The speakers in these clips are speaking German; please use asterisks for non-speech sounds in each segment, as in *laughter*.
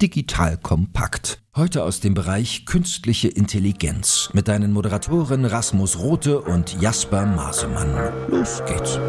Digital Kompakt. Heute aus dem Bereich künstliche Intelligenz mit deinen Moderatoren Rasmus Rote und Jasper Masemann. Los geht's.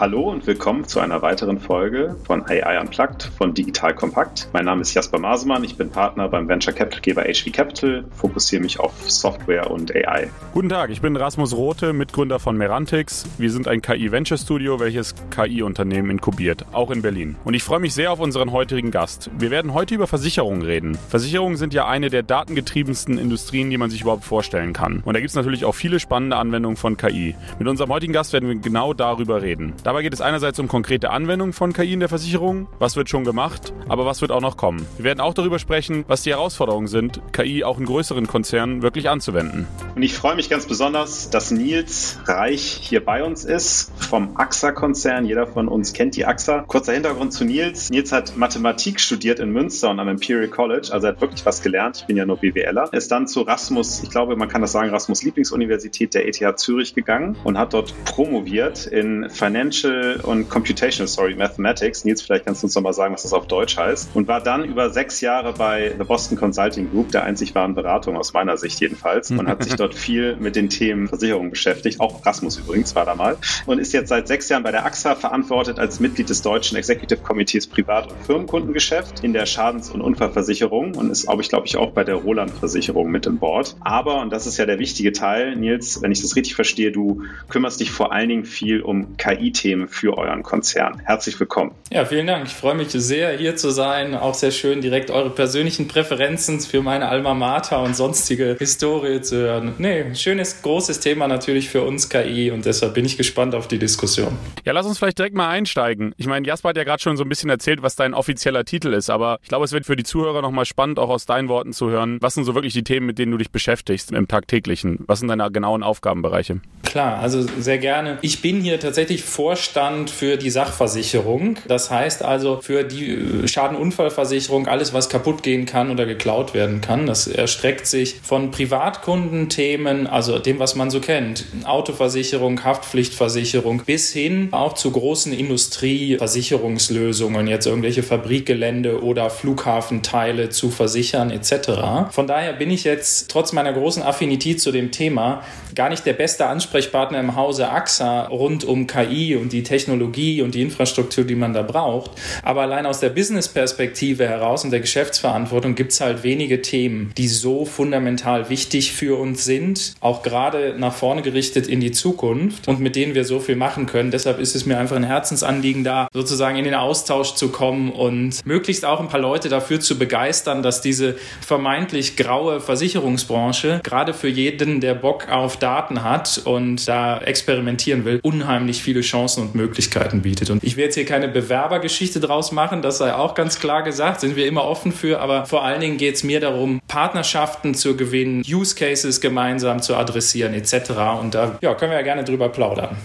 Hallo und willkommen zu einer weiteren Folge von AI Unplugged von Digital Kompakt. Mein Name ist Jasper Masemann, ich bin Partner beim Venture Capitalgeber HV Capital, fokussiere mich auf Software und AI. Guten Tag, ich bin Rasmus Rote, Mitgründer von Merantix. Wir sind ein KI-Venture Studio, welches KI-Unternehmen inkubiert, auch in Berlin. Und ich freue mich sehr auf unseren heutigen Gast. Wir werden heute über Versicherungen reden. Versicherungen sind ja eine der datengetriebensten Industrien, die man sich überhaupt vorstellen kann. Und da gibt es natürlich auch viele spannende Anwendungen von KI. Mit unserem heutigen Gast werden wir genau darüber reden. Dabei geht es einerseits um konkrete Anwendungen von KI in der Versicherung, was wird schon gemacht, aber was wird auch noch kommen. Wir werden auch darüber sprechen, was die Herausforderungen sind, KI auch in größeren Konzernen wirklich anzuwenden. Und ich freue mich ganz besonders, dass Nils Reich hier bei uns ist vom AXA-Konzern. Jeder von uns kennt die AXA. Kurzer Hintergrund zu Nils. Nils hat Mathematik studiert in Münster und am Imperial College, also er hat wirklich was gelernt. Ich bin ja nur BWLer. Ist dann zu Rasmus, ich glaube, man kann das sagen, Rasmus Lieblingsuniversität der ETH Zürich gegangen und hat dort promoviert in Financial Financial und Computational, sorry, Mathematics. Nils, vielleicht kannst du uns nochmal sagen, was das auf Deutsch heißt. Und war dann über sechs Jahre bei The Boston Consulting Group, der einzig wahren Beratung aus meiner Sicht jedenfalls, und hat sich *laughs* dort viel mit den Themen Versicherung beschäftigt. Auch Rasmus übrigens war da mal. Und ist jetzt seit sechs Jahren bei der AXA verantwortet als Mitglied des deutschen Executive Committees Privat- und Firmenkundengeschäft in der Schadens- und Unfallversicherung und ist, glaube ich, glaube ich, auch bei der Roland-Versicherung mit im Board. Aber, und das ist ja der wichtige Teil, Nils, wenn ich das richtig verstehe, du kümmerst dich vor allen Dingen viel um KI-Themen Themen für euren Konzern. Herzlich willkommen. Ja, vielen Dank. Ich freue mich sehr, hier zu sein. Auch sehr schön, direkt eure persönlichen Präferenzen für meine Alma Mater und sonstige Historie zu hören. Nee, schönes, großes Thema natürlich für uns KI und deshalb bin ich gespannt auf die Diskussion. Ja, lass uns vielleicht direkt mal einsteigen. Ich meine, Jasper hat ja gerade schon so ein bisschen erzählt, was dein offizieller Titel ist, aber ich glaube, es wird für die Zuhörer nochmal spannend, auch aus deinen Worten zu hören. Was sind so wirklich die Themen, mit denen du dich beschäftigst im tagtäglichen? Was sind deine genauen Aufgabenbereiche? Klar, also sehr gerne. Ich bin hier tatsächlich Vorstand Vorstand für die Sachversicherung. Das heißt also für die äh, Schadenunfallversicherung alles, was kaputt gehen kann oder geklaut werden kann. Das erstreckt sich von Privatkundenthemen, also dem, was man so kennt, Autoversicherung, Haftpflichtversicherung, bis hin auch zu großen Industrieversicherungslösungen, jetzt irgendwelche Fabrikgelände oder Flughafenteile zu versichern etc. Von daher bin ich jetzt trotz meiner großen Affinität zu dem Thema gar nicht der beste Ansprechpartner im Hause AXA rund um KI und die Technologie und die Infrastruktur, die man da braucht. Aber allein aus der Business-Perspektive heraus und der Geschäftsverantwortung gibt es halt wenige Themen, die so fundamental wichtig für uns sind, auch gerade nach vorne gerichtet in die Zukunft und mit denen wir so viel machen können. Deshalb ist es mir einfach ein Herzensanliegen, da sozusagen in den Austausch zu kommen und möglichst auch ein paar Leute dafür zu begeistern, dass diese vermeintlich graue Versicherungsbranche gerade für jeden, der Bock auf Daten hat und da experimentieren will, unheimlich viele Chancen Chancen und Möglichkeiten bietet. Und ich will jetzt hier keine Bewerbergeschichte draus machen, das sei auch ganz klar gesagt, sind wir immer offen für, aber vor allen Dingen geht es mir darum, Partnerschaften zu gewinnen, Use Cases gemeinsam zu adressieren etc. Und da ja, können wir ja gerne drüber plaudern.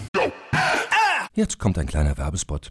Jetzt kommt ein kleiner Werbespot.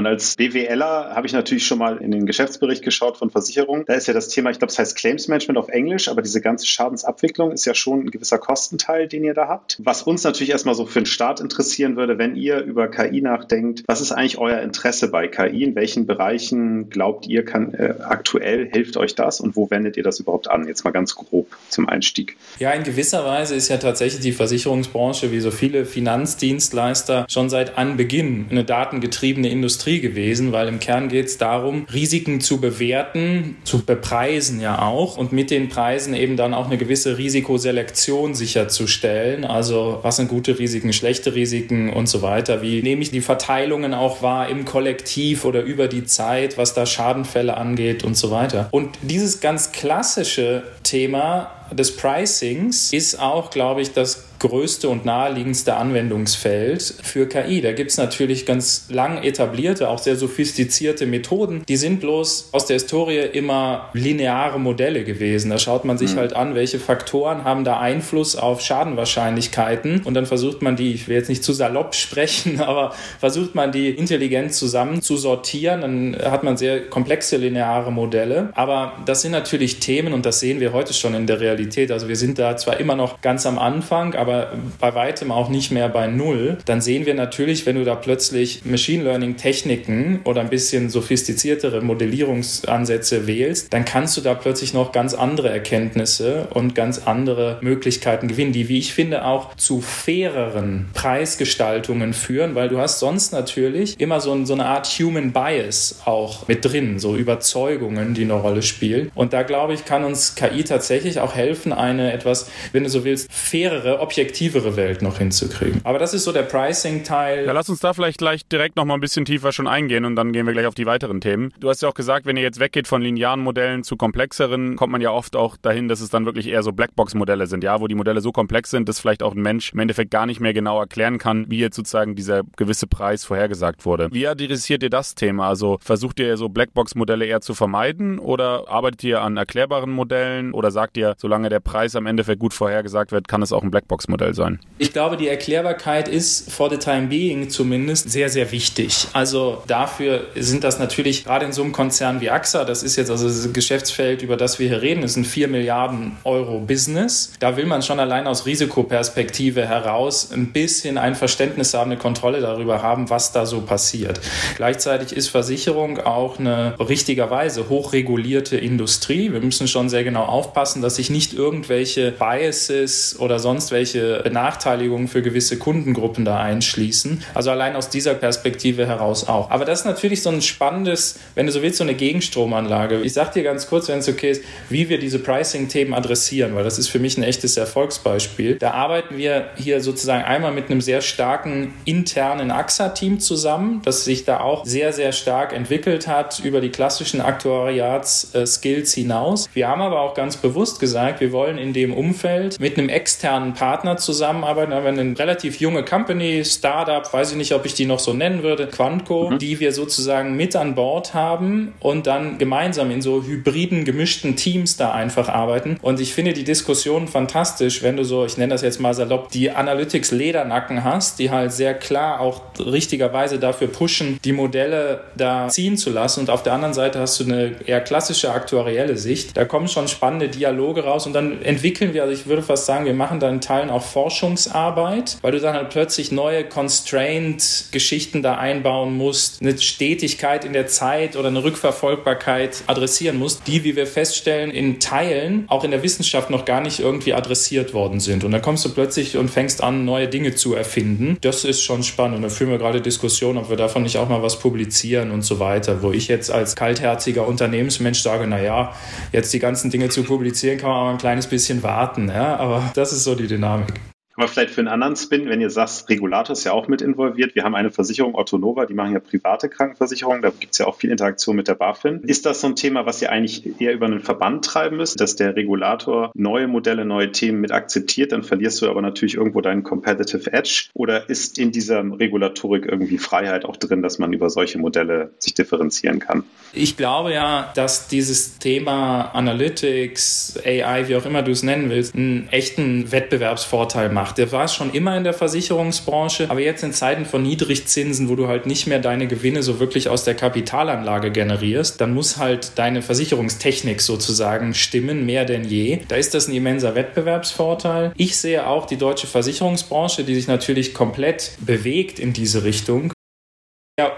Und als BWLer habe ich natürlich schon mal in den Geschäftsbericht geschaut von Versicherungen. Da ist ja das Thema, ich glaube, es heißt Claims Management auf Englisch, aber diese ganze Schadensabwicklung ist ja schon ein gewisser Kostenteil, den ihr da habt. Was uns natürlich erstmal so für den Start interessieren würde, wenn ihr über KI nachdenkt, was ist eigentlich euer Interesse bei KI? In welchen Bereichen glaubt ihr, kann äh, aktuell hilft euch das und wo wendet ihr das überhaupt an? Jetzt mal ganz grob zum Einstieg. Ja, in gewisser Weise ist ja tatsächlich die Versicherungsbranche wie so viele Finanzdienstleister schon seit Anbeginn eine datengetriebene Industrie gewesen, weil im Kern geht es darum, Risiken zu bewerten, zu bepreisen ja auch und mit den Preisen eben dann auch eine gewisse Risikoselektion sicherzustellen. Also was sind gute Risiken, schlechte Risiken und so weiter. Wie nehme ich die Verteilungen auch wahr im Kollektiv oder über die Zeit, was da Schadenfälle angeht und so weiter. Und dieses ganz klassische Thema des Pricings ist auch, glaube ich, das größte und naheliegendste Anwendungsfeld für KI. Da gibt es natürlich ganz lang etablierte, auch sehr sophistizierte Methoden. Die sind bloß aus der Historie immer lineare Modelle gewesen. Da schaut man sich mhm. halt an, welche Faktoren haben da Einfluss auf Schadenwahrscheinlichkeiten und dann versucht man die, ich will jetzt nicht zu salopp sprechen, *laughs* aber versucht man die intelligent zusammen zu sortieren. Dann hat man sehr komplexe lineare Modelle. Aber das sind natürlich Themen und das sehen wir heute schon in der Realität. Also wir sind da zwar immer noch ganz am Anfang, aber aber bei weitem auch nicht mehr bei Null, dann sehen wir natürlich, wenn du da plötzlich Machine Learning Techniken oder ein bisschen sophistiziertere Modellierungsansätze wählst, dann kannst du da plötzlich noch ganz andere Erkenntnisse und ganz andere Möglichkeiten gewinnen, die, wie ich finde, auch zu faireren Preisgestaltungen führen, weil du hast sonst natürlich immer so, so eine Art Human Bias auch mit drin, so Überzeugungen, die eine Rolle spielen. Und da glaube ich, kann uns KI tatsächlich auch helfen, eine etwas, wenn du so willst, fairere, objektive objektivere Welt noch hinzukriegen. Aber das ist so der Pricing-Teil. Ja, lass uns da vielleicht gleich direkt noch mal ein bisschen tiefer schon eingehen und dann gehen wir gleich auf die weiteren Themen. Du hast ja auch gesagt, wenn ihr jetzt weggeht von linearen Modellen zu komplexeren, kommt man ja oft auch dahin, dass es dann wirklich eher so Blackbox-Modelle sind, ja, wo die Modelle so komplex sind, dass vielleicht auch ein Mensch im Endeffekt gar nicht mehr genau erklären kann, wie jetzt sozusagen dieser gewisse Preis vorhergesagt wurde. Wie adressiert ihr das Thema? Also versucht ihr so Blackbox-Modelle eher zu vermeiden oder arbeitet ihr an erklärbaren Modellen oder sagt ihr, solange der Preis am Endeffekt gut vorhergesagt wird, kann es auch ein Blackbox Geschäftsmodell sein? Ich glaube, die Erklärbarkeit ist for the time being zumindest sehr, sehr wichtig. Also dafür sind das natürlich gerade in so einem Konzern wie AXA, das ist jetzt also das Geschäftsfeld, über das wir hier reden, ist ein 4 Milliarden Euro Business. Da will man schon allein aus Risikoperspektive heraus ein bisschen ein Verständnis haben, eine Kontrolle darüber haben, was da so passiert. Gleichzeitig ist Versicherung auch eine richtigerweise hochregulierte Industrie. Wir müssen schon sehr genau aufpassen, dass sich nicht irgendwelche Biases oder sonst welche irgendwelche Benachteiligungen für gewisse Kundengruppen da einschließen. Also allein aus dieser Perspektive heraus auch. Aber das ist natürlich so ein spannendes, wenn du so willst, so eine Gegenstromanlage. Ich sage dir ganz kurz, wenn es okay ist, wie wir diese Pricing-Themen adressieren, weil das ist für mich ein echtes Erfolgsbeispiel. Da arbeiten wir hier sozusagen einmal mit einem sehr starken internen AXA-Team zusammen, das sich da auch sehr, sehr stark entwickelt hat über die klassischen Aktuariats-Skills hinaus. Wir haben aber auch ganz bewusst gesagt, wir wollen in dem Umfeld mit einem externen Partner Partner zusammenarbeiten. Da haben wir eine relativ junge Company, Startup, weiß ich nicht, ob ich die noch so nennen würde, Quantco, mhm. die wir sozusagen mit an Bord haben und dann gemeinsam in so hybriden, gemischten Teams da einfach arbeiten. Und ich finde die Diskussion fantastisch, wenn du so, ich nenne das jetzt mal salopp, die Analytics-Ledernacken hast, die halt sehr klar auch richtigerweise dafür pushen, die Modelle da ziehen zu lassen. Und auf der anderen Seite hast du eine eher klassische aktuarielle Sicht. Da kommen schon spannende Dialoge raus und dann entwickeln wir, also ich würde fast sagen, wir machen da in Teilen auch auch Forschungsarbeit, weil du dann halt plötzlich neue Constraint-Geschichten da einbauen musst, eine Stetigkeit in der Zeit oder eine Rückverfolgbarkeit adressieren musst, die, wie wir feststellen, in Teilen auch in der Wissenschaft noch gar nicht irgendwie adressiert worden sind. Und dann kommst du plötzlich und fängst an, neue Dinge zu erfinden. Das ist schon spannend. Da führen wir gerade Diskussionen, ob wir davon nicht auch mal was publizieren und so weiter, wo ich jetzt als kaltherziger Unternehmensmensch sage, naja, jetzt die ganzen Dinge zu publizieren, kann man aber ein kleines bisschen warten. Ja? Aber das ist so die Dynamik. comic Aber vielleicht für einen anderen Spin, wenn ihr sagt, Regulator ist ja auch mit involviert. Wir haben eine Versicherung, Otto Nova, die machen ja private Krankenversicherungen. Da gibt es ja auch viel Interaktion mit der BaFin. Ist das so ein Thema, was ihr eigentlich eher über einen Verband treiben müsst, dass der Regulator neue Modelle, neue Themen mit akzeptiert? Dann verlierst du aber natürlich irgendwo deinen Competitive Edge. Oder ist in dieser Regulatorik irgendwie Freiheit auch drin, dass man über solche Modelle sich differenzieren kann? Ich glaube ja, dass dieses Thema Analytics, AI, wie auch immer du es nennen willst, einen echten Wettbewerbsvorteil macht gemacht. Der war schon immer in der Versicherungsbranche, aber jetzt in Zeiten von Niedrigzinsen, wo du halt nicht mehr deine Gewinne so wirklich aus der Kapitalanlage generierst, dann muss halt deine Versicherungstechnik sozusagen stimmen, mehr denn je. Da ist das ein immenser Wettbewerbsvorteil. Ich sehe auch die deutsche Versicherungsbranche, die sich natürlich komplett bewegt in diese Richtung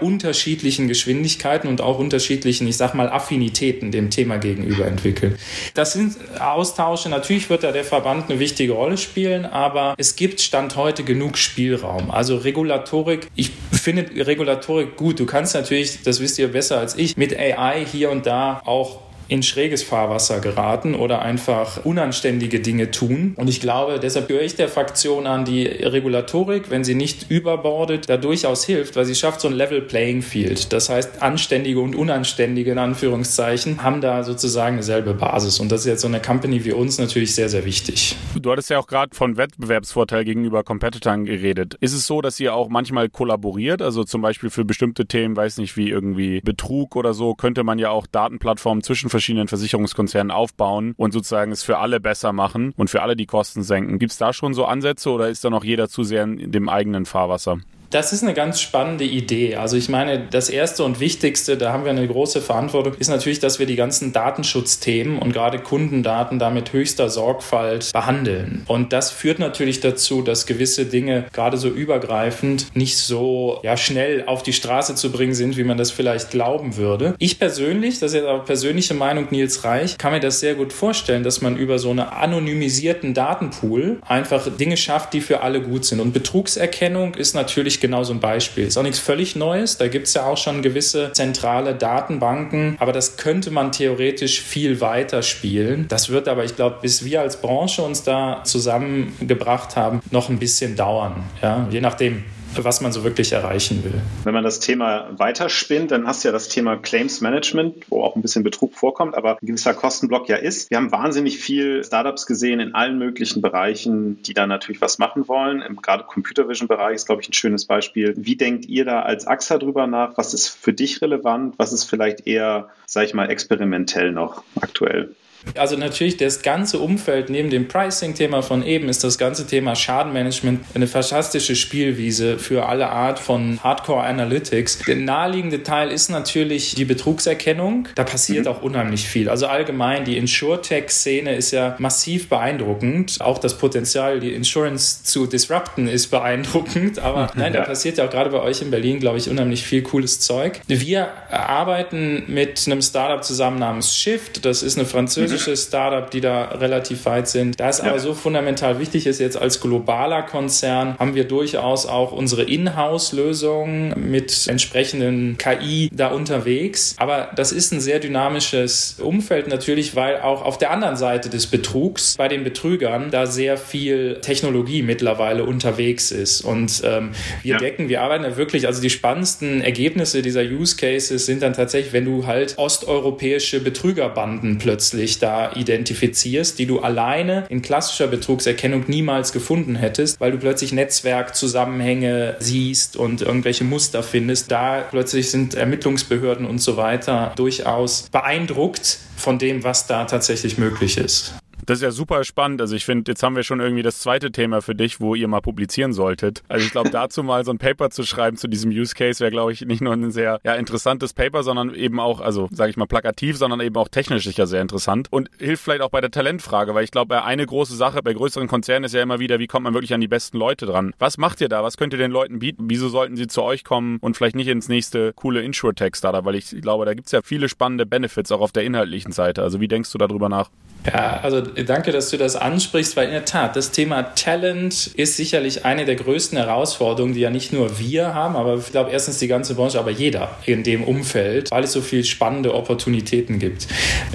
unterschiedlichen Geschwindigkeiten und auch unterschiedlichen, ich sag mal, Affinitäten dem Thema gegenüber entwickeln. Das sind Austausche. Natürlich wird da der Verband eine wichtige Rolle spielen, aber es gibt Stand heute genug Spielraum. Also Regulatorik, ich finde Regulatorik gut. Du kannst natürlich, das wisst ihr besser als ich, mit AI hier und da auch in schräges Fahrwasser geraten oder einfach unanständige Dinge tun. Und ich glaube, deshalb gehöre ich der Fraktion an, die Regulatorik, wenn sie nicht überbordet, da durchaus hilft, weil sie schafft so ein Level Playing Field. Das heißt, Anständige und Unanständige in Anführungszeichen haben da sozusagen dieselbe Basis. Und das ist jetzt so eine Company wie uns natürlich sehr, sehr wichtig. Du hattest ja auch gerade von Wettbewerbsvorteil gegenüber Competitoren geredet. Ist es so, dass ihr auch manchmal kollaboriert? Also zum Beispiel für bestimmte Themen, weiß nicht, wie irgendwie Betrug oder so, könnte man ja auch Datenplattformen zwischen verschiedenen Versicherungskonzernen aufbauen und sozusagen es für alle besser machen und für alle die Kosten senken. Gibt es da schon so Ansätze oder ist da noch jeder zu sehr in dem eigenen Fahrwasser? Das ist eine ganz spannende Idee. Also ich meine, das Erste und Wichtigste, da haben wir eine große Verantwortung, ist natürlich, dass wir die ganzen Datenschutzthemen und gerade Kundendaten da mit höchster Sorgfalt behandeln. Und das führt natürlich dazu, dass gewisse Dinge gerade so übergreifend nicht so ja, schnell auf die Straße zu bringen sind, wie man das vielleicht glauben würde. Ich persönlich, das ist jetzt aber persönliche Meinung Nils Reich, kann mir das sehr gut vorstellen, dass man über so einen anonymisierten Datenpool einfach Dinge schafft, die für alle gut sind. Und Betrugserkennung ist natürlich genau so ein Beispiel. Ist auch nichts völlig Neues. Da gibt es ja auch schon gewisse zentrale Datenbanken, aber das könnte man theoretisch viel weiter spielen. Das wird aber, ich glaube, bis wir als Branche uns da zusammengebracht haben, noch ein bisschen dauern. Ja? Je nachdem, was man so wirklich erreichen will. Wenn man das Thema weiterspinnt, dann hast du ja das Thema Claims Management, wo auch ein bisschen Betrug vorkommt, aber ein gewisser Kostenblock ja ist. Wir haben wahnsinnig viel Startups gesehen in allen möglichen Bereichen, die da natürlich was machen wollen. Gerade Computer Vision Bereich ist, glaube ich, ein schönes Beispiel. Wie denkt ihr da als AXA drüber nach? Was ist für dich relevant? Was ist vielleicht eher, sage ich mal, experimentell noch aktuell? Also natürlich das ganze Umfeld neben dem Pricing-Thema von eben ist das ganze Thema Schadenmanagement eine fantastische Spielwiese für alle Art von Hardcore Analytics. Der naheliegende Teil ist natürlich die Betrugserkennung. Da passiert mhm. auch unheimlich viel. Also allgemein die Insurtech-Szene ist ja massiv beeindruckend. Auch das Potenzial, die Insurance zu disrupten, ist beeindruckend. Aber nein, da passiert ja auch gerade bei euch in Berlin, glaube ich, unheimlich viel cooles Zeug. Wir arbeiten mit einem Startup zusammen namens Shift. Das ist eine französische französische Startup, die da relativ weit sind. Da es ja. aber so fundamental wichtig ist, jetzt als globaler Konzern haben wir durchaus auch unsere Inhouse-Lösungen mit entsprechenden KI da unterwegs. Aber das ist ein sehr dynamisches Umfeld natürlich, weil auch auf der anderen Seite des Betrugs bei den Betrügern da sehr viel Technologie mittlerweile unterwegs ist. Und ähm, wir ja. decken, wir arbeiten ja wirklich, also die spannendsten Ergebnisse dieser Use Cases sind dann tatsächlich, wenn du halt osteuropäische Betrügerbanden plötzlich da identifizierst, die du alleine in klassischer Betrugserkennung niemals gefunden hättest, weil du plötzlich Netzwerkzusammenhänge siehst und irgendwelche Muster findest. Da plötzlich sind Ermittlungsbehörden und so weiter durchaus beeindruckt von dem, was da tatsächlich möglich ist. Das ist ja super spannend. Also ich finde, jetzt haben wir schon irgendwie das zweite Thema für dich, wo ihr mal publizieren solltet. Also ich glaube, *laughs* dazu mal so ein Paper zu schreiben zu diesem Use Case wäre, glaube ich, nicht nur ein sehr ja, interessantes Paper, sondern eben auch, also sage ich mal plakativ, sondern eben auch technisch sicher sehr interessant und hilft vielleicht auch bei der Talentfrage, weil ich glaube, eine große Sache bei größeren Konzernen ist ja immer wieder, wie kommt man wirklich an die besten Leute dran? Was macht ihr da? Was könnt ihr den Leuten bieten? Wieso sollten sie zu euch kommen und vielleicht nicht ins nächste coole Insure-Tech-Startup? Weil ich glaube, da gibt es ja viele spannende Benefits auch auf der inhaltlichen Seite. Also wie denkst du darüber nach? Ja, also danke, dass du das ansprichst, weil in der Tat, das Thema Talent ist sicherlich eine der größten Herausforderungen, die ja nicht nur wir haben, aber ich glaube erstens die ganze Branche, aber jeder in dem Umfeld, weil es so viele spannende Opportunitäten gibt.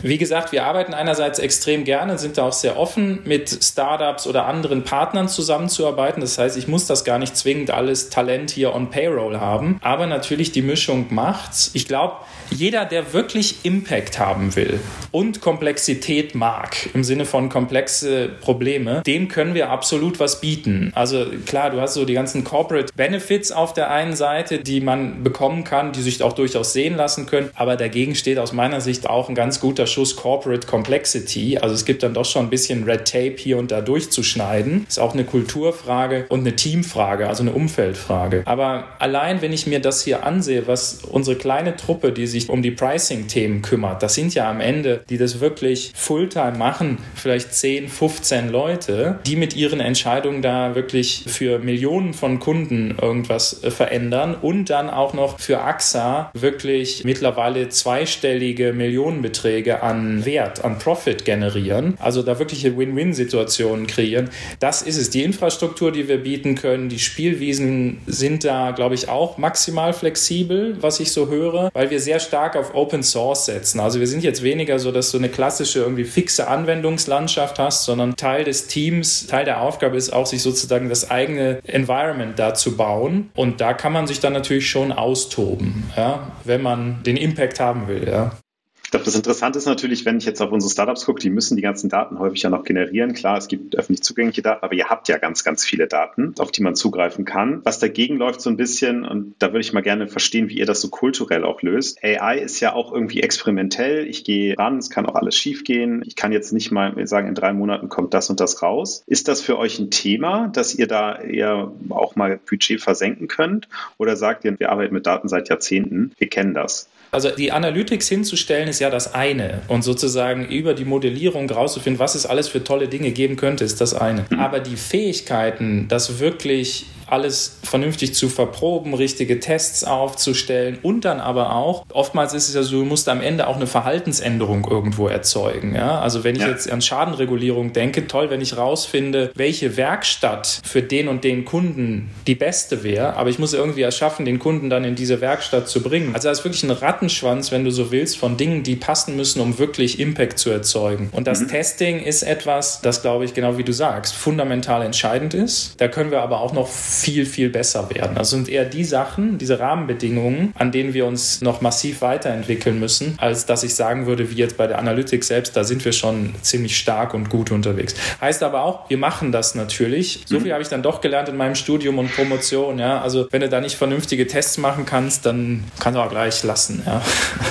Wie gesagt, wir arbeiten einerseits extrem gerne, sind da auch sehr offen, mit Startups oder anderen Partnern zusammenzuarbeiten. Das heißt, ich muss das gar nicht zwingend alles Talent hier on Payroll haben, aber natürlich die Mischung macht's. Ich glaube, jeder, der wirklich Impact haben will und Komplexität mag, stark im Sinne von komplexe Probleme, dem können wir absolut was bieten. Also klar, du hast so die ganzen Corporate Benefits auf der einen Seite, die man bekommen kann, die sich auch durchaus sehen lassen können, aber dagegen steht aus meiner Sicht auch ein ganz guter Schuss Corporate Complexity. Also es gibt dann doch schon ein bisschen Red Tape hier und da durchzuschneiden. Ist auch eine Kulturfrage und eine Teamfrage, also eine Umfeldfrage. Aber allein, wenn ich mir das hier ansehe, was unsere kleine Truppe, die sich um die Pricing-Themen kümmert, das sind ja am Ende, die das wirklich Fulltime machen, vielleicht 10, 15 Leute, die mit ihren Entscheidungen da wirklich für Millionen von Kunden irgendwas äh, verändern und dann auch noch für AXA wirklich mittlerweile zweistellige Millionenbeträge an Wert, an Profit generieren. Also da wirkliche Win-Win-Situationen kreieren. Das ist es. Die Infrastruktur, die wir bieten können, die Spielwiesen sind da, glaube ich, auch maximal flexibel, was ich so höre, weil wir sehr stark auf Open Source setzen. Also wir sind jetzt weniger so, dass du eine klassische irgendwie fixe Anwendungslandschaft hast, sondern Teil des Teams, Teil der Aufgabe ist auch, sich sozusagen das eigene Environment da zu bauen. Und da kann man sich dann natürlich schon austoben, ja, wenn man den Impact haben will. Ja. Ich glaube, das Interessante ist natürlich, wenn ich jetzt auf unsere Startups gucke, die müssen die ganzen Daten häufig ja noch generieren. Klar, es gibt öffentlich zugängliche Daten, aber ihr habt ja ganz, ganz viele Daten, auf die man zugreifen kann. Was dagegen läuft so ein bisschen, und da würde ich mal gerne verstehen, wie ihr das so kulturell auch löst. AI ist ja auch irgendwie experimentell. Ich gehe ran, es kann auch alles schiefgehen. Ich kann jetzt nicht mal sagen, in drei Monaten kommt das und das raus. Ist das für euch ein Thema, dass ihr da eher auch mal Budget versenken könnt? Oder sagt ihr, wir arbeiten mit Daten seit Jahrzehnten, wir kennen das? Also die Analytics hinzustellen ist ja das eine und sozusagen über die Modellierung rauszufinden, was es alles für tolle Dinge geben könnte, ist das eine. Mhm. Aber die Fähigkeiten, das wirklich alles vernünftig zu verproben, richtige Tests aufzustellen und dann aber auch, oftmals ist es ja so, du musst am Ende auch eine Verhaltensänderung irgendwo erzeugen. Ja? Also wenn ich ja. jetzt an Schadenregulierung denke, toll, wenn ich rausfinde, welche Werkstatt für den und den Kunden die beste wäre, aber ich muss irgendwie erschaffen, den Kunden dann in diese Werkstatt zu bringen. Also das ist wirklich ein Rattenschwanz, wenn du so willst, von Dingen, die passen müssen, um wirklich Impact zu erzeugen. Und das mhm. Testing ist etwas, das glaube ich, genau wie du sagst, fundamental entscheidend ist. Da können wir aber auch noch viel, viel besser werden. Also sind eher die Sachen, diese Rahmenbedingungen, an denen wir uns noch massiv weiterentwickeln müssen, als dass ich sagen würde, wie jetzt bei der Analytics selbst, da sind wir schon ziemlich stark und gut unterwegs. Heißt aber auch, wir machen das natürlich. So mhm. viel habe ich dann doch gelernt in meinem Studium und Promotion. Ja? Also wenn du da nicht vernünftige Tests machen kannst, dann kannst du auch gleich lassen. Ja?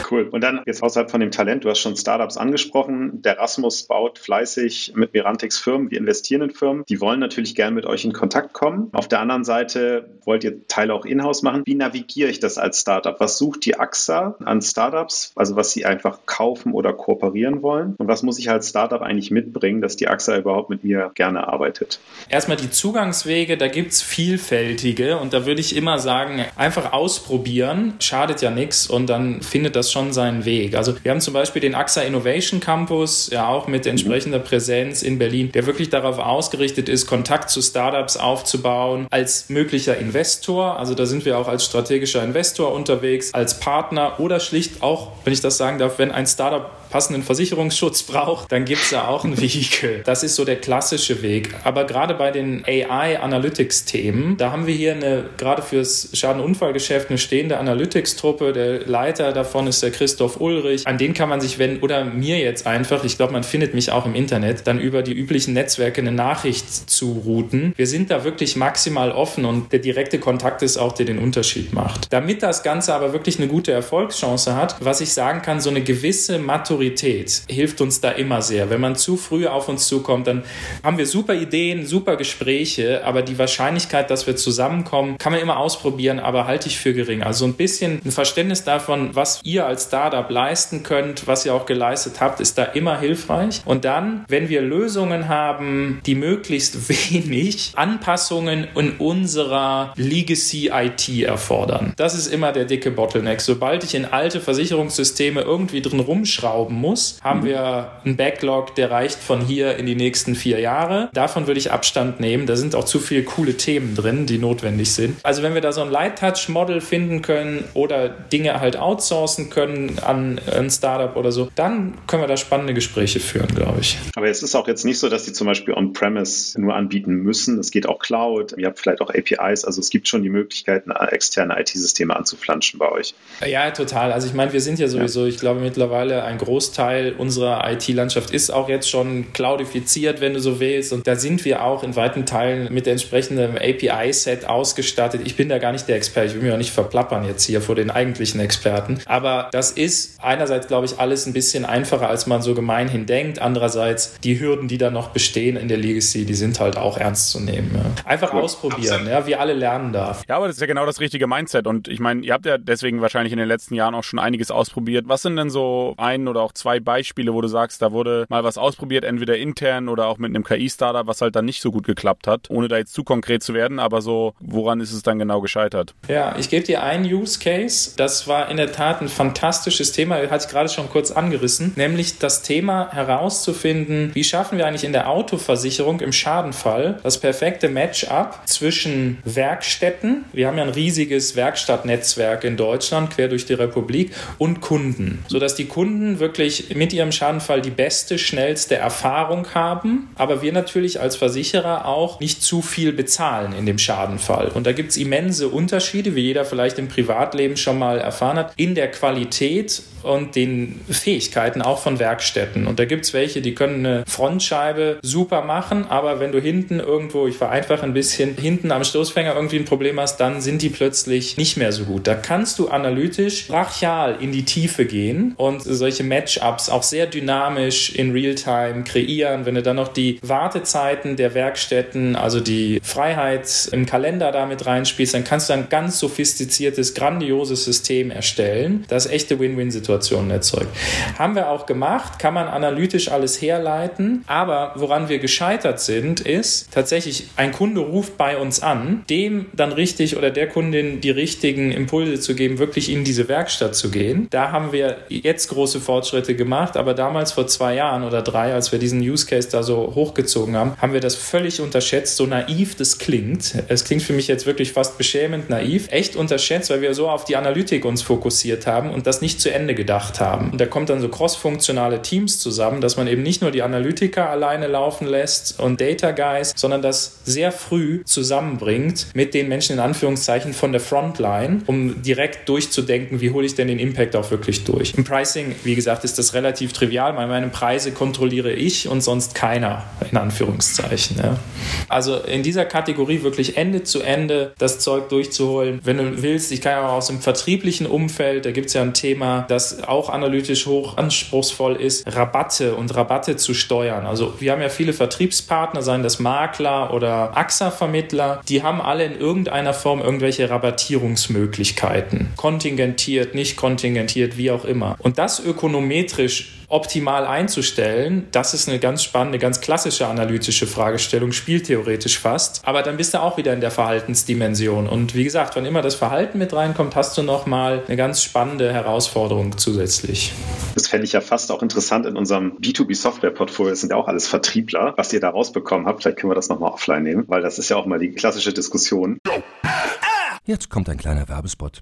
Cool. Und dann jetzt außerhalb von dem Talent, du hast schon Startups angesprochen. Der Rasmus baut fleißig mit Mirantix Firmen, wir investieren in Firmen. Die wollen natürlich gerne mit euch in Kontakt kommen. Auf der anderen Seite wollt ihr Teile auch in-house machen. Wie navigiere ich das als Startup? Was sucht die AXA an Startups, also was sie einfach kaufen oder kooperieren wollen? Und was muss ich als Startup eigentlich mitbringen, dass die AXA überhaupt mit mir gerne arbeitet? Erstmal die Zugangswege, da gibt es vielfältige und da würde ich immer sagen, einfach ausprobieren, schadet ja nichts und dann findet das schon seinen Weg. Also wir haben zum Beispiel den AXA Innovation Campus, ja auch mit entsprechender Präsenz in Berlin, der wirklich darauf ausgerichtet ist, Kontakt zu Startups aufzubauen, als möglicher Investor, also da sind wir auch als strategischer Investor unterwegs, als Partner oder schlicht auch, wenn ich das sagen darf, wenn ein Startup passenden Versicherungsschutz braucht, dann gibt es da auch ein *laughs* Vehikel. Das ist so der klassische Weg. Aber gerade bei den AI-Analytics-Themen, da haben wir hier eine, gerade fürs Schadenunfallgeschäft eine stehende Analytics-Truppe. Der Leiter davon ist der Christoph Ulrich. An den kann man sich wenden oder mir jetzt einfach, ich glaube, man findet mich auch im Internet, dann über die üblichen Netzwerke eine Nachricht zu routen. Wir sind da wirklich maximal offen und der direkte Kontakt ist auch, der den Unterschied macht. Damit das Ganze aber wirklich eine gute Erfolgschance hat, was ich sagen kann, so eine gewisse Maturität Autorität hilft uns da immer sehr. Wenn man zu früh auf uns zukommt, dann haben wir super Ideen, super Gespräche, aber die Wahrscheinlichkeit, dass wir zusammenkommen, kann man immer ausprobieren, aber halte ich für gering. Also ein bisschen ein Verständnis davon, was ihr als Startup leisten könnt, was ihr auch geleistet habt, ist da immer hilfreich. Und dann, wenn wir Lösungen haben, die möglichst *laughs* wenig Anpassungen in unserer Legacy IT erfordern. Das ist immer der dicke Bottleneck. Sobald ich in alte Versicherungssysteme irgendwie drin rumschraube, schrauben muss, haben mhm. wir einen Backlog, der reicht von hier in die nächsten vier Jahre. Davon würde ich Abstand nehmen. Da sind auch zu viele coole Themen drin, die notwendig sind. Also wenn wir da so ein Light-Touch-Model finden können oder Dinge halt outsourcen können an ein Startup oder so, dann können wir da spannende Gespräche führen, glaube ich. Aber es ist auch jetzt nicht so, dass die zum Beispiel on-premise nur anbieten müssen. Es geht auch Cloud. Ihr habt vielleicht auch APIs. Also es gibt schon die Möglichkeiten, externe IT-Systeme anzuflanschen bei euch. Ja, total. Also ich meine, wir sind ja sowieso, ja. ich glaube, mittlerweile ein großes Großteil unserer IT-Landschaft ist auch jetzt schon cloudifiziert, wenn du so willst. Und da sind wir auch in weiten Teilen mit entsprechendem API-Set ausgestattet. Ich bin da gar nicht der Experte, ich will mich auch nicht verplappern jetzt hier vor den eigentlichen Experten. Aber das ist einerseits, glaube ich, alles ein bisschen einfacher, als man so gemeinhin denkt. Andererseits, die Hürden, die da noch bestehen in der Legacy, die sind halt auch ernst zu nehmen. Ja. Einfach cool. ausprobieren, ja, wir alle lernen da. Ja, aber das ist ja genau das richtige Mindset. Und ich meine, ihr habt ja deswegen wahrscheinlich in den letzten Jahren auch schon einiges ausprobiert. Was sind denn so ein oder auch zwei Beispiele, wo du sagst, da wurde mal was ausprobiert, entweder intern oder auch mit einem KI-Startup, was halt dann nicht so gut geklappt hat, ohne da jetzt zu konkret zu werden, aber so, woran ist es dann genau gescheitert? Ja, ich gebe dir einen Use Case. Das war in der Tat ein fantastisches Thema, hatte ich gerade schon kurz angerissen, nämlich das Thema herauszufinden, wie schaffen wir eigentlich in der Autoversicherung im Schadenfall das perfekte Match-up zwischen Werkstätten, wir haben ja ein riesiges Werkstattnetzwerk in Deutschland, quer durch die Republik, und Kunden, sodass die Kunden wirklich mit ihrem Schadenfall die beste, schnellste Erfahrung haben, aber wir natürlich als Versicherer auch nicht zu viel bezahlen in dem Schadenfall. Und da gibt es immense Unterschiede, wie jeder vielleicht im Privatleben schon mal erfahren hat, in der Qualität und den Fähigkeiten auch von Werkstätten. Und da gibt es welche, die können eine Frontscheibe super machen, aber wenn du hinten irgendwo, ich vereinfache ein bisschen, hinten am Stoßfänger irgendwie ein Problem hast, dann sind die plötzlich nicht mehr so gut. Da kannst du analytisch brachial in die Tiefe gehen und solche Matchups auch sehr dynamisch in Realtime kreieren. Wenn du dann noch die Wartezeiten der Werkstätten, also die Freiheit im Kalender damit reinspielst, dann kannst du ein ganz sophistiziertes, grandioses System erstellen, das echte Win-Win-Situationen erzeugt. Haben wir auch gemacht, kann man analytisch alles herleiten, aber woran wir gescheitert sind, ist tatsächlich, ein Kunde ruft bei uns an, dem dann richtig oder der Kundin die richtigen Impulse zu geben, wirklich in diese Werkstatt zu gehen. Da haben wir jetzt große Fortschritte gemacht, aber damals vor zwei Jahren oder drei, als wir diesen Use Case da so hochgezogen haben, haben wir das völlig unterschätzt, so naiv das klingt. Es klingt für mich jetzt wirklich fast beschämend naiv, echt unterschätzt, weil wir so auf die Analytik uns fokussiert haben und das nicht zu Ende gedacht haben. Und da kommt dann so cross-funktionale Teams zusammen, dass man eben nicht nur die Analytiker alleine laufen lässt und Data Guys, sondern das sehr früh zusammenbringt mit den Menschen in Anführungszeichen von der Frontline, um direkt durchzudenken, wie hole ich denn den Impact auch wirklich durch. Im Pricing, wie gesagt, ist das relativ trivial. Meine Preise kontrolliere ich und sonst keiner, in Anführungszeichen. Ja. Also in dieser Kategorie wirklich Ende zu Ende das Zeug durchzuholen. Wenn du willst, ich kann ja auch aus dem vertrieblichen Umfeld, da gibt es ja ein Thema, das auch analytisch hoch anspruchsvoll ist, Rabatte und Rabatte zu steuern. Also wir haben ja viele Vertriebspartner, seien das Makler oder AXA-Vermittler, die haben alle in irgendeiner Form irgendwelche Rabattierungsmöglichkeiten. Kontingentiert, nicht kontingentiert, wie auch immer. Und das ökonometrisch optimal einzustellen, das ist eine ganz spannende, ganz klassische analytische Fragestellung, spieltheoretisch fast. Aber dann bist du auch wieder in der Verhaltensdimension. Und wie gesagt, wenn immer das Verhalten mit reinkommt, hast du nochmal eine ganz spannende Herausforderung zusätzlich. Das fände ich ja fast auch interessant in unserem B2B-Software-Portfolio. Das sind ja auch alles Vertriebler, was ihr da rausbekommen habt. Vielleicht können wir das nochmal offline nehmen, weil das ist ja auch mal die klassische Diskussion. Jetzt kommt ein kleiner Werbespot.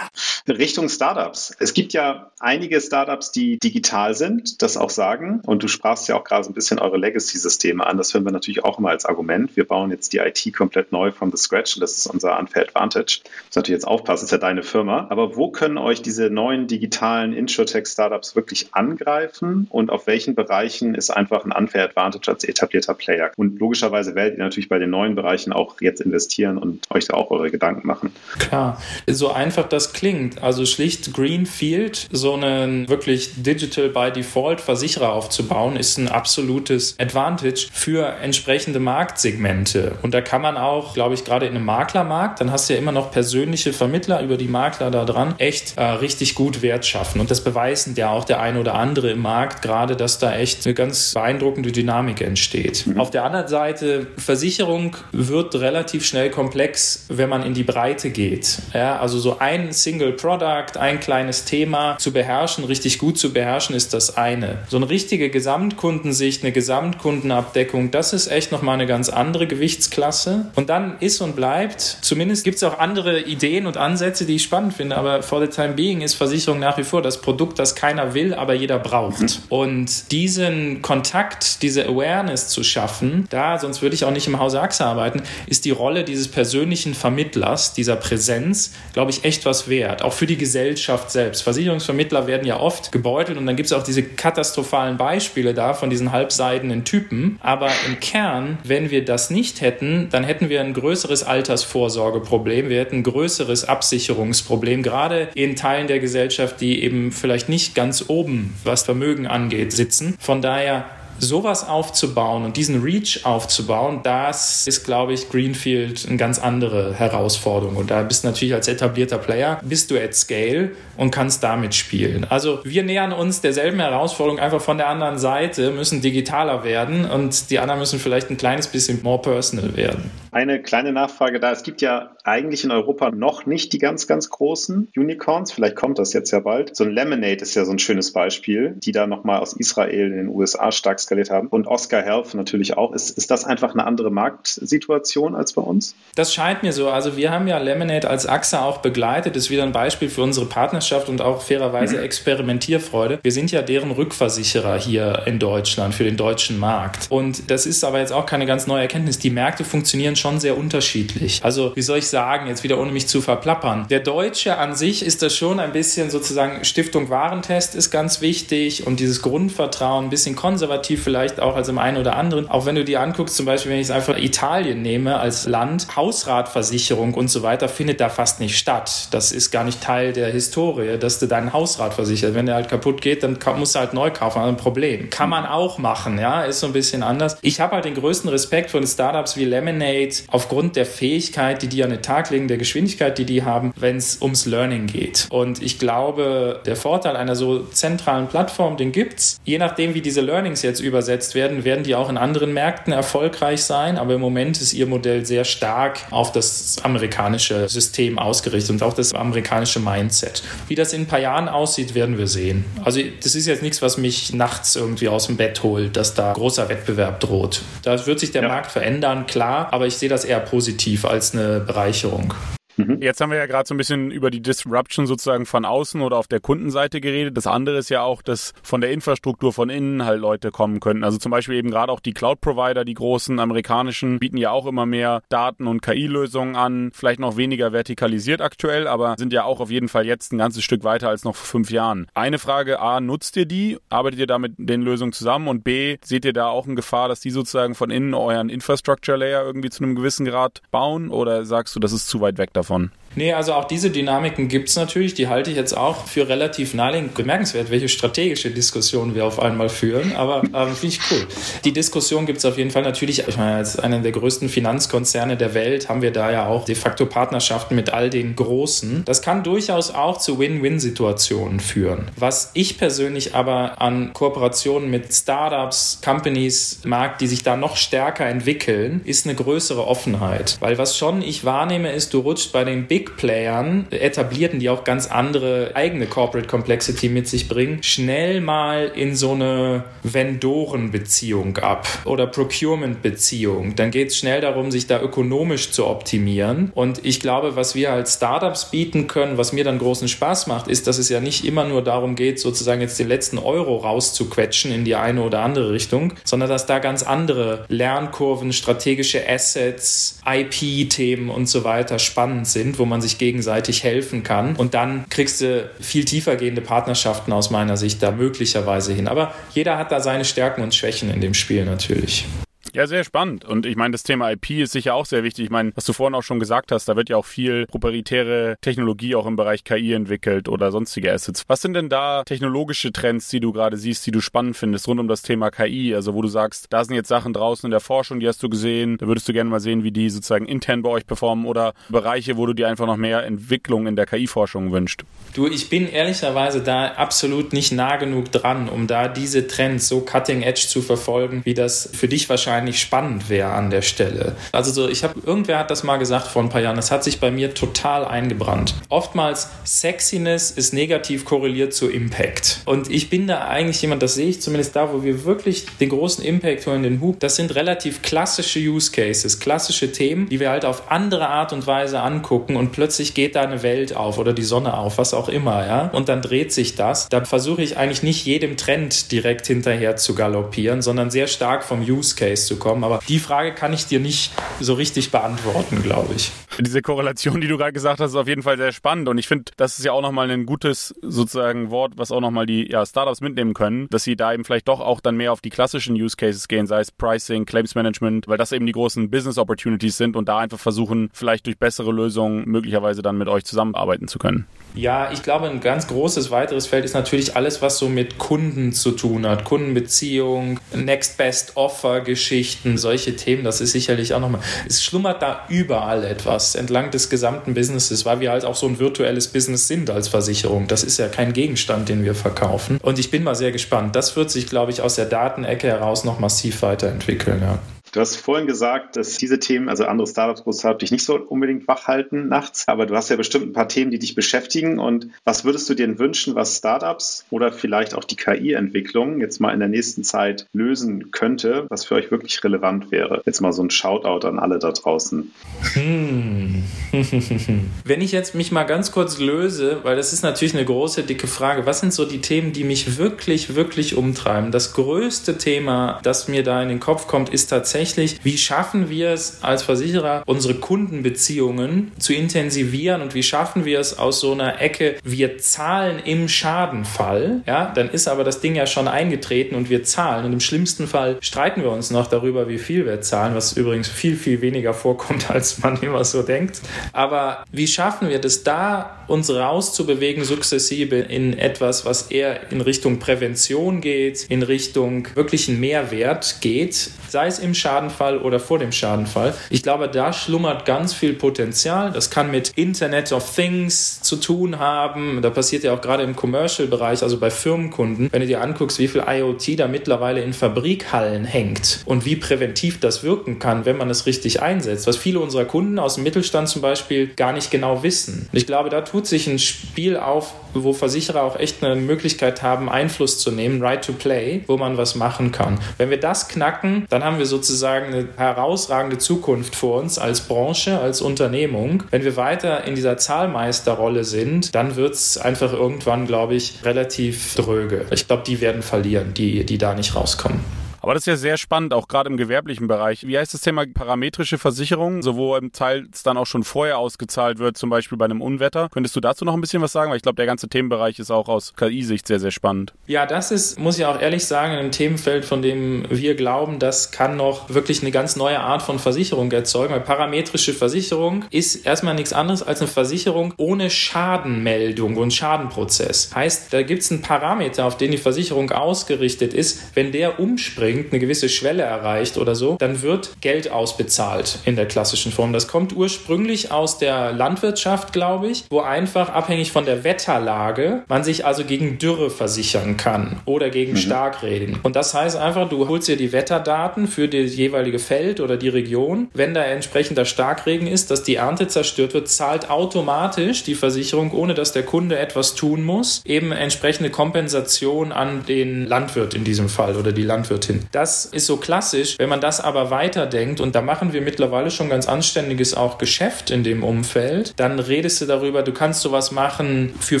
Richtung Startups. Es gibt ja einige Startups, die digital sind, das auch sagen. Und du sprachst ja auch gerade so ein bisschen eure Legacy-Systeme an. Das hören wir natürlich auch immer als Argument. Wir bauen jetzt die IT komplett neu from the scratch und das ist unser Unfair Advantage. Muss natürlich jetzt aufpassen, das ist ja deine Firma. Aber wo können euch diese neuen digitalen Insurtech-Startups wirklich angreifen und auf welchen Bereichen ist einfach ein Unfair Advantage als etablierter Player? Und logischerweise werdet ihr natürlich bei den neuen Bereichen auch jetzt investieren und euch da auch eure Gedanken machen. Klar, so einfach das klingt. Also schlicht Greenfield, so einen wirklich Digital by Default Versicherer aufzubauen, ist ein absolutes Advantage für entsprechende Marktsegmente. Und da kann man auch, glaube ich, gerade in einem Maklermarkt, dann hast du ja immer noch persönliche Vermittler über die Makler da dran, echt äh, richtig gut Wert schaffen. Und das beweisen ja auch der eine oder andere im Markt, gerade, dass da echt eine ganz beeindruckende Dynamik entsteht. Mhm. Auf der anderen Seite, Versicherung wird relativ schnell komplex, wenn man in die Breite geht. Ja, also so ein Single Product, ein kleines Thema zu beherrschen, richtig gut zu beherrschen, ist das eine. So eine richtige Gesamtkundensicht, eine Gesamtkundenabdeckung, das ist echt nochmal eine ganz andere Gewichtsklasse. Und dann ist und bleibt, zumindest gibt es auch andere Ideen und Ansätze, die ich spannend finde, aber for the time being ist Versicherung nach wie vor das Produkt, das keiner will, aber jeder braucht. Mhm. Und diesen Kontakt, diese Awareness zu schaffen, da, sonst würde ich auch nicht im Hause AXA arbeiten, ist die Rolle dieses persönlichen Vermittlers, dieser Präsenz, glaube ich, echt was wert. Auch für die Gesellschaft selbst. Versicherungsvermittler werden ja oft gebeutelt und dann gibt es auch diese katastrophalen Beispiele da von diesen halbseidenen Typen. Aber im Kern, wenn wir das nicht hätten, dann hätten wir ein größeres Altersvorsorgeproblem, wir hätten ein größeres Absicherungsproblem, gerade in Teilen der Gesellschaft, die eben vielleicht nicht ganz oben, was Vermögen angeht, sitzen. Von daher sowas aufzubauen und diesen Reach aufzubauen, das ist, glaube ich, Greenfield eine ganz andere Herausforderung. Und da bist du natürlich als etablierter Player, bist du at Scale und kannst damit spielen. Also wir nähern uns derselben Herausforderung einfach von der anderen Seite, müssen digitaler werden und die anderen müssen vielleicht ein kleines bisschen more personal werden. Eine kleine Nachfrage da. Es gibt ja eigentlich in Europa noch nicht die ganz, ganz großen Unicorns. Vielleicht kommt das jetzt ja bald. So ein Lemonade ist ja so ein schönes Beispiel, die da nochmal aus Israel in den USA stark skaliert haben. Und Oscar Health natürlich auch. Ist, ist das einfach eine andere Marktsituation als bei uns? Das scheint mir so. Also wir haben ja Lemonade als AXA auch begleitet. Das ist wieder ein Beispiel für unsere Partnerschaft und auch fairerweise mhm. Experimentierfreude. Wir sind ja deren Rückversicherer hier in Deutschland für den deutschen Markt. Und das ist aber jetzt auch keine ganz neue Erkenntnis. Die Märkte funktionieren schon sehr unterschiedlich. Also wie soll ich sagen, jetzt wieder ohne mich zu verplappern. Der Deutsche an sich ist das schon ein bisschen sozusagen Stiftung Warentest ist ganz wichtig und dieses Grundvertrauen ein bisschen konservativ vielleicht auch als im einen oder anderen. Auch wenn du dir anguckst, zum Beispiel, wenn ich es einfach Italien nehme als Land, Hausratversicherung und so weiter findet da fast nicht statt. Das ist gar nicht Teil der Historie, dass du deinen Hausrat versicherst. Wenn der halt kaputt geht, dann musst du halt neu kaufen. Also ein Problem. Kann man auch machen, ja, ist so ein bisschen anders. Ich habe halt den größten Respekt vor den Startups wie Lemonade aufgrund der Fähigkeit, die die an den Tag legen, der Geschwindigkeit, die die haben, wenn es ums Learning geht. Und ich glaube, der Vorteil einer so zentralen Plattform, den gibt's. Je nachdem, wie diese Learnings jetzt übersetzt werden, werden die auch in anderen Märkten erfolgreich sein. Aber im Moment ist ihr Modell sehr stark auf das amerikanische System ausgerichtet und auch das amerikanische Mindset. Wie das in ein paar Jahren aussieht, werden wir sehen. Also das ist jetzt nichts, was mich nachts irgendwie aus dem Bett holt, dass da großer Wettbewerb droht. Da wird sich der ja. Markt verändern, klar, aber ich sehe das eher positiv als eine Bereicherung. Mhm. Jetzt haben wir ja gerade so ein bisschen über die Disruption sozusagen von außen oder auf der Kundenseite geredet. Das andere ist ja auch, dass von der Infrastruktur von innen halt Leute kommen könnten. Also zum Beispiel eben gerade auch die Cloud-Provider, die großen amerikanischen, bieten ja auch immer mehr Daten- und KI-Lösungen an. Vielleicht noch weniger vertikalisiert aktuell, aber sind ja auch auf jeden Fall jetzt ein ganzes Stück weiter als noch vor fünf Jahren. Eine Frage, A, nutzt ihr die? Arbeitet ihr da mit den Lösungen zusammen? Und B, seht ihr da auch eine Gefahr, dass die sozusagen von innen euren Infrastructure-Layer irgendwie zu einem gewissen Grad bauen? Oder sagst du, das ist zu weit weg davon? Davon. Nee, also auch diese Dynamiken gibt es natürlich. Die halte ich jetzt auch für relativ naheliegend. Bemerkenswert, welche strategische Diskussion wir auf einmal führen. Aber ähm, finde ich cool. Die Diskussion gibt es auf jeden Fall natürlich. Ich meine, als einer der größten Finanzkonzerne der Welt haben wir da ja auch de facto Partnerschaften mit all den Großen. Das kann durchaus auch zu Win-Win-Situationen führen. Was ich persönlich aber an Kooperationen mit Startups, Companies mag, die sich da noch stärker entwickeln, ist eine größere Offenheit. Weil was schon ich wahrnehme, ist, du rutscht bei den Big Big Playern, etablierten, die auch ganz andere eigene Corporate Complexity mit sich bringen, schnell mal in so eine Vendorenbeziehung ab oder Procurement-Beziehung. Dann geht es schnell darum, sich da ökonomisch zu optimieren. Und ich glaube, was wir als Startups bieten können, was mir dann großen Spaß macht, ist, dass es ja nicht immer nur darum geht, sozusagen jetzt den letzten Euro rauszuquetschen in die eine oder andere Richtung, sondern dass da ganz andere Lernkurven, strategische Assets, IP-Themen und so weiter spannend sind, wo man sich gegenseitig helfen kann. Und dann kriegst du viel tiefer gehende Partnerschaften aus meiner Sicht da möglicherweise hin. Aber jeder hat da seine Stärken und Schwächen in dem Spiel natürlich. Ja, sehr spannend. Und ich meine, das Thema IP ist sicher auch sehr wichtig. Ich meine, was du vorhin auch schon gesagt hast, da wird ja auch viel proprietäre Technologie auch im Bereich KI entwickelt oder sonstige Assets. Was sind denn da technologische Trends, die du gerade siehst, die du spannend findest rund um das Thema KI? Also wo du sagst, da sind jetzt Sachen draußen in der Forschung, die hast du gesehen, da würdest du gerne mal sehen, wie die sozusagen intern bei euch performen oder Bereiche, wo du dir einfach noch mehr Entwicklung in der KI-Forschung wünscht. Du, ich bin ehrlicherweise da absolut nicht nah genug dran, um da diese Trends so cutting edge zu verfolgen, wie das für dich wahrscheinlich wahrscheinlich spannend wäre an der Stelle. Also so, ich habe, irgendwer hat das mal gesagt vor ein paar Jahren, das hat sich bei mir total eingebrannt. Oftmals Sexiness ist negativ korreliert zu Impact. Und ich bin da eigentlich jemand, das sehe ich zumindest da, wo wir wirklich den großen Impact holen, den Hub. Das sind relativ klassische Use Cases, klassische Themen, die wir halt auf andere Art und Weise angucken und plötzlich geht da eine Welt auf oder die Sonne auf, was auch immer, ja. Und dann dreht sich das. Da versuche ich eigentlich nicht jedem Trend direkt hinterher zu galoppieren, sondern sehr stark vom Use Case zu kommen. Aber die Frage kann ich dir nicht so richtig beantworten, glaube ich. Diese Korrelation, die du gerade gesagt hast, ist auf jeden Fall sehr spannend. Und ich finde, das ist ja auch nochmal ein gutes sozusagen Wort, was auch nochmal die ja, Startups mitnehmen können, dass sie da eben vielleicht doch auch dann mehr auf die klassischen Use Cases gehen, sei es Pricing, Claims Management, weil das eben die großen Business Opportunities sind und da einfach versuchen, vielleicht durch bessere Lösungen möglicherweise dann mit euch zusammenarbeiten zu können. Ja, ich glaube, ein ganz großes weiteres Feld ist natürlich alles, was so mit Kunden zu tun hat. Kundenbeziehung, Next Best Offer Geschichten, solche Themen, das ist sicherlich auch nochmal. Es schlummert da überall etwas entlang des gesamten Businesses, weil wir halt auch so ein virtuelles Business sind als Versicherung. Das ist ja kein Gegenstand, den wir verkaufen. Und ich bin mal sehr gespannt. Das wird sich, glaube ich, aus der Datenecke heraus noch massiv weiterentwickeln. Ja. Du hast vorhin gesagt, dass diese Themen, also andere Startups, große dich nicht so unbedingt wach halten nachts, aber du hast ja bestimmt ein paar Themen, die dich beschäftigen. Und was würdest du dir wünschen, was Startups oder vielleicht auch die KI-Entwicklung jetzt mal in der nächsten Zeit lösen könnte, was für euch wirklich relevant wäre? Jetzt mal so ein Shoutout an alle da draußen. Hm. *laughs* Wenn ich jetzt mich mal ganz kurz löse, weil das ist natürlich eine große, dicke Frage, was sind so die Themen, die mich wirklich, wirklich umtreiben? Das größte Thema, das mir da in den Kopf kommt, ist tatsächlich, tatsächlich, wie schaffen wir es als Versicherer, unsere Kundenbeziehungen zu intensivieren und wie schaffen wir es aus so einer Ecke, wir zahlen im Schadenfall, ja, dann ist aber das Ding ja schon eingetreten und wir zahlen und im schlimmsten Fall streiten wir uns noch darüber, wie viel wir zahlen, was übrigens viel, viel weniger vorkommt, *laughs* als man immer so denkt. Aber wie schaffen wir das da, uns rauszubewegen, sukzessive in etwas, was eher in Richtung Prävention geht, in Richtung wirklichen Mehrwert geht, sei es im Schadenfall, Schadenfall oder vor dem Schadenfall. Ich glaube, da schlummert ganz viel Potenzial. Das kann mit Internet of Things zu tun haben. Da passiert ja auch gerade im Commercial-Bereich, also bei Firmenkunden, wenn du dir anguckst, wie viel IoT da mittlerweile in Fabrikhallen hängt und wie präventiv das wirken kann, wenn man es richtig einsetzt. Was viele unserer Kunden aus dem Mittelstand zum Beispiel gar nicht genau wissen. Und ich glaube, da tut sich ein Spiel auf, wo Versicherer auch echt eine Möglichkeit haben, Einfluss zu nehmen, right to play, wo man was machen kann. Wenn wir das knacken, dann haben wir sozusagen sozusagen eine herausragende Zukunft vor uns als Branche, als Unternehmung. Wenn wir weiter in dieser Zahlmeisterrolle sind, dann wird es einfach irgendwann, glaube ich, relativ dröge. Ich glaube, die werden verlieren, die, die da nicht rauskommen. Aber das ist ja sehr spannend, auch gerade im gewerblichen Bereich. Wie heißt das Thema parametrische Versicherung, so wo im Teil dann auch schon vorher ausgezahlt wird, zum Beispiel bei einem Unwetter? Könntest du dazu noch ein bisschen was sagen? Weil ich glaube, der ganze Themenbereich ist auch aus KI-Sicht sehr, sehr spannend. Ja, das ist, muss ich auch ehrlich sagen, ein Themenfeld, von dem wir glauben, das kann noch wirklich eine ganz neue Art von Versicherung erzeugen. Weil parametrische Versicherung ist erstmal nichts anderes als eine Versicherung ohne Schadenmeldung und Schadenprozess. Heißt, da gibt es einen Parameter, auf den die Versicherung ausgerichtet ist. Wenn der umspringt, bringt, eine gewisse Schwelle erreicht oder so, dann wird Geld ausbezahlt in der klassischen Form. Das kommt ursprünglich aus der Landwirtschaft, glaube ich, wo einfach abhängig von der Wetterlage man sich also gegen Dürre versichern kann oder gegen mhm. Starkregen. Und das heißt einfach, du holst dir die Wetterdaten für das jeweilige Feld oder die Region. Wenn da entsprechender Starkregen ist, dass die Ernte zerstört wird, zahlt automatisch die Versicherung, ohne dass der Kunde etwas tun muss, eben entsprechende Kompensation an den Landwirt in diesem Fall oder die Landwirtin. Das ist so klassisch. Wenn man das aber weiterdenkt, und da machen wir mittlerweile schon ganz anständiges auch Geschäft in dem Umfeld, dann redest du darüber, du kannst sowas machen für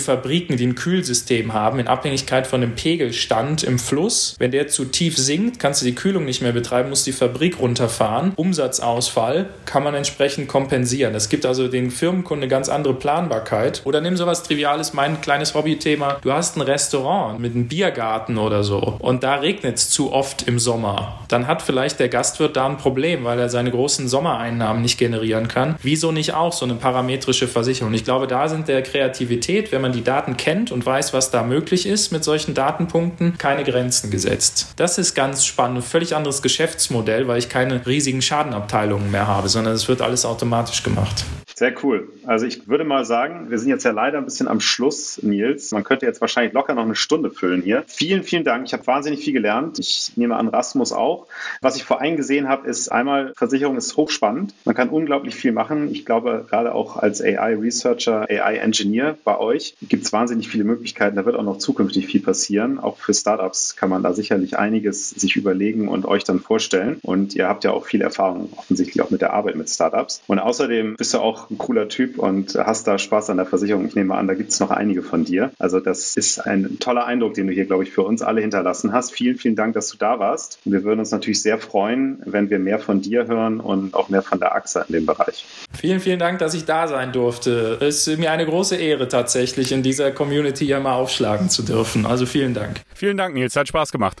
Fabriken, die ein Kühlsystem haben, in Abhängigkeit von dem Pegelstand im Fluss. Wenn der zu tief sinkt, kannst du die Kühlung nicht mehr betreiben, musst die Fabrik runterfahren. Umsatzausfall kann man entsprechend kompensieren. Es gibt also den Firmenkunden eine ganz andere Planbarkeit. Oder nimm sowas Triviales, mein kleines Hobbythema. Du hast ein Restaurant mit einem Biergarten oder so und da regnet es zu oft im Sommer. Dann hat vielleicht der Gastwirt da ein Problem, weil er seine großen Sommereinnahmen nicht generieren kann. Wieso nicht auch so eine parametrische Versicherung? Ich glaube, da sind der Kreativität, wenn man die Daten kennt und weiß, was da möglich ist mit solchen Datenpunkten, keine Grenzen gesetzt. Das ist ganz spannend. Ein völlig anderes Geschäftsmodell, weil ich keine riesigen Schadenabteilungen mehr habe, sondern es wird alles automatisch gemacht. Sehr cool. Also ich würde mal sagen, wir sind jetzt ja leider ein bisschen am Schluss, Nils. Man könnte jetzt wahrscheinlich locker noch eine Stunde füllen hier. Vielen, vielen Dank. Ich habe wahnsinnig viel gelernt. Ich nehme an, Rasmus auch. Was ich vor allem gesehen habe, ist einmal, Versicherung ist hochspannend. Man kann unglaublich viel machen. Ich glaube, gerade auch als AI-Researcher, AI-Engineer bei euch gibt es wahnsinnig viele Möglichkeiten. Da wird auch noch zukünftig viel passieren. Auch für Startups kann man da sicherlich einiges sich überlegen und euch dann vorstellen. Und ihr habt ja auch viel Erfahrung offensichtlich auch mit der Arbeit mit Startups. Und außerdem bist du auch ein cooler Typ und hast da Spaß an der Versicherung. Ich nehme an, da gibt es noch einige von dir. Also das ist ein toller Eindruck, den du hier, glaube ich, für uns alle hinterlassen hast. Vielen, vielen Dank, dass du da warst. Und wir würden uns natürlich sehr freuen, wenn wir mehr von dir hören und auch mehr von der AXA in dem Bereich. Vielen, vielen Dank, dass ich da sein durfte. Es ist mir eine große Ehre tatsächlich, in dieser Community hier mal aufschlagen zu dürfen. Also vielen Dank. Vielen Dank, Nils. Hat Spaß gemacht.